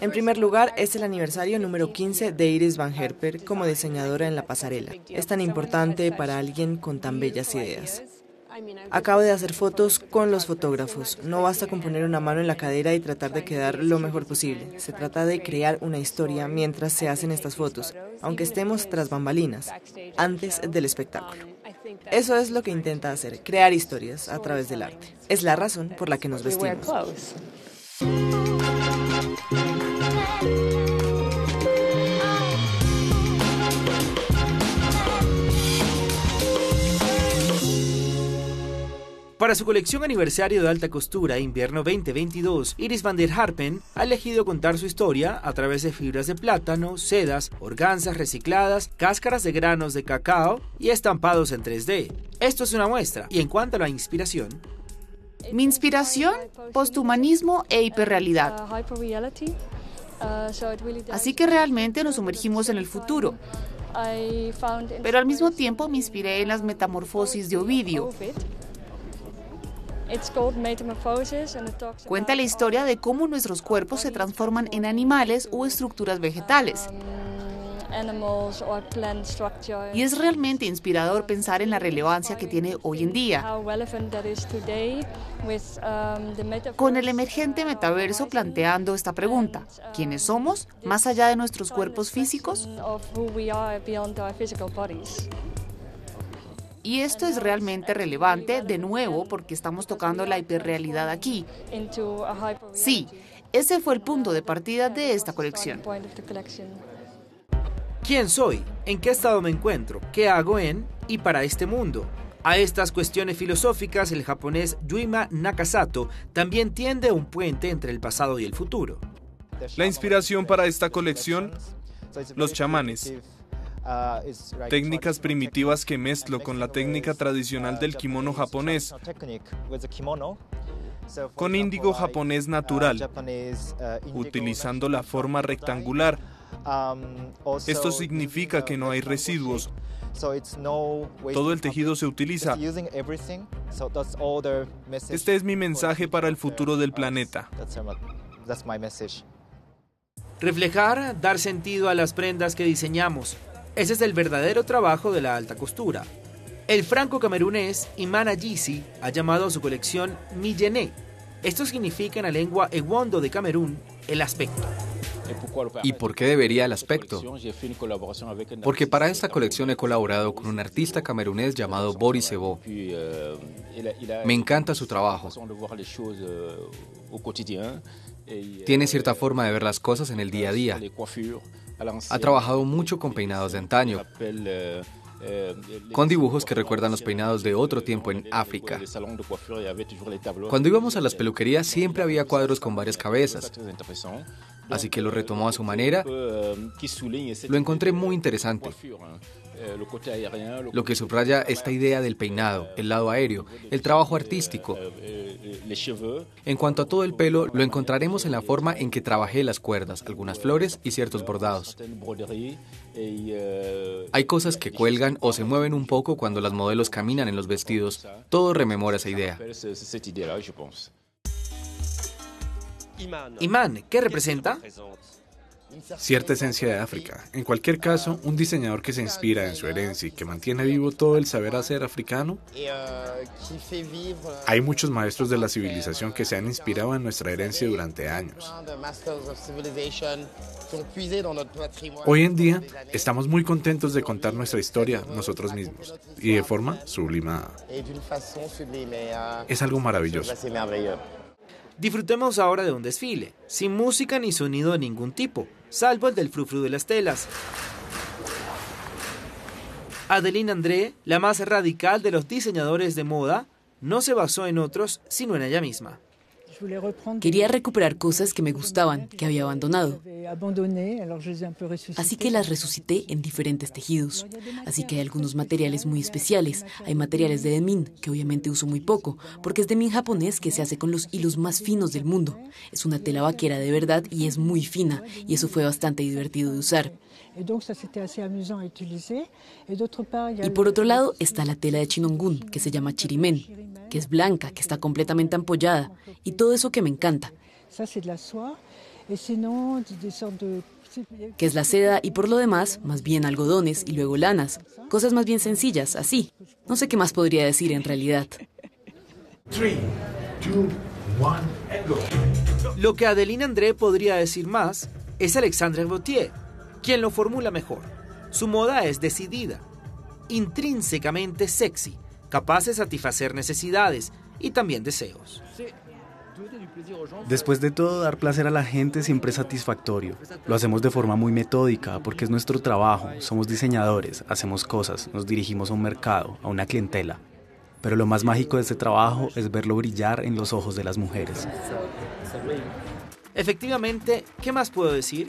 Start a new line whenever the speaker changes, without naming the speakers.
En primer lugar, es el aniversario número 15 de Iris Van Herper como diseñadora en la pasarela. Es tan importante para alguien con tan bellas ideas. Acabo de hacer fotos con los fotógrafos. No basta con poner una mano en la cadera y tratar de quedar lo mejor posible. Se trata de crear una historia mientras se hacen estas fotos, aunque estemos tras bambalinas, antes del espectáculo. Eso es lo que intenta hacer, crear historias a través del arte. Es la razón por la que nos vestimos.
Para su colección aniversario de alta costura invierno 2022, Iris van der Harpen ha elegido contar su historia a través de fibras de plátano, sedas, organzas recicladas, cáscaras de granos de cacao y estampados en 3D. Esto es una muestra. Y en cuanto a la inspiración,
mi inspiración, posthumanismo e hiperrealidad. Así que realmente nos sumergimos en el futuro. Pero al mismo tiempo me inspiré en las metamorfosis de Ovidio. Cuenta la historia de cómo nuestros cuerpos se transforman en animales o estructuras vegetales. Y es realmente inspirador pensar en la relevancia que tiene hoy en día. Con el emergente metaverso planteando esta pregunta, ¿quiénes somos más allá de nuestros cuerpos físicos? Y esto es realmente relevante, de nuevo, porque estamos tocando la hiperrealidad aquí. Sí, ese fue el punto de partida de esta colección.
¿Quién soy? ¿En qué estado me encuentro? ¿Qué hago en y para este mundo? A estas cuestiones filosóficas, el japonés Yuima Nakasato también tiende un puente entre el pasado y el futuro.
La inspiración para esta colección, los chamanes. Técnicas primitivas que mezclo con la técnica tradicional del kimono japonés, con índigo japonés natural, utilizando la forma rectangular. Esto significa que no hay residuos. Todo el tejido se utiliza. Este es mi mensaje para el futuro del planeta.
Reflejar, dar sentido a las prendas que diseñamos, ese es el verdadero trabajo de la alta costura. El franco-camerunés Iman Ayisi ha llamado a su colección Millene. Esto significa en la lengua ewondo de Camerún el aspecto.
¿Y por qué debería el aspecto? Porque para esta colección he colaborado con un artista camerunés llamado Boris Ebo. Me encanta su trabajo. Tiene cierta forma de ver las cosas en el día a día. Ha trabajado mucho con peinados de antaño, con dibujos que recuerdan los peinados de otro tiempo en África. Cuando íbamos a las peluquerías siempre había cuadros con varias cabezas, así que lo retomó a su manera. Lo encontré muy interesante. Lo que subraya esta idea del peinado, el lado aéreo, el trabajo artístico. En cuanto a todo el pelo, lo encontraremos en la forma en que trabajé las cuerdas, algunas flores y ciertos bordados. Hay cosas que cuelgan o se mueven un poco cuando las modelos caminan en los vestidos. Todo rememora esa idea.
Imán, ¿qué representa?
cierta esencia de África. En cualquier caso, un diseñador que se inspira en su herencia y que mantiene vivo todo el saber hacer africano. Hay muchos maestros de la civilización que se han inspirado en nuestra herencia durante años. Hoy en día estamos muy contentos de contar nuestra historia nosotros mismos y de forma sublimada. Es algo maravilloso.
Disfrutemos ahora de un desfile, sin música ni sonido de ningún tipo, salvo el del frufru de las telas. Adeline André, la más radical de los diseñadores de moda, no se basó en otros, sino en ella misma.
Quería recuperar cosas que me gustaban, que había abandonado. Así que las resucité en diferentes tejidos. Así que hay algunos materiales muy especiales. Hay materiales de demin, que obviamente uso muy poco, porque es demin japonés que se hace con los hilos más finos del mundo. Es una tela vaquera de verdad y es muy fina, y eso fue bastante divertido de usar. Y por otro lado está la tela de chinongun, que se llama chirimen, que es blanca, que está completamente ampollada, y todo eso que me encanta.
que es la seda y por lo demás, más bien algodones y luego lanas. Cosas más bien sencillas, así. No sé qué más podría decir en realidad.
Lo que Adeline André podría decir más es Alexandre Gautier, quien lo formula mejor. Su moda es decidida, intrínsecamente sexy, capaz de satisfacer necesidades y también deseos.
Después de todo, dar placer a la gente siempre es satisfactorio. Lo hacemos de forma muy metódica porque es nuestro trabajo. Somos diseñadores, hacemos cosas, nos dirigimos a un mercado, a una clientela. Pero lo más mágico de este trabajo es verlo brillar en los ojos de las mujeres.
Efectivamente, ¿qué más puedo decir?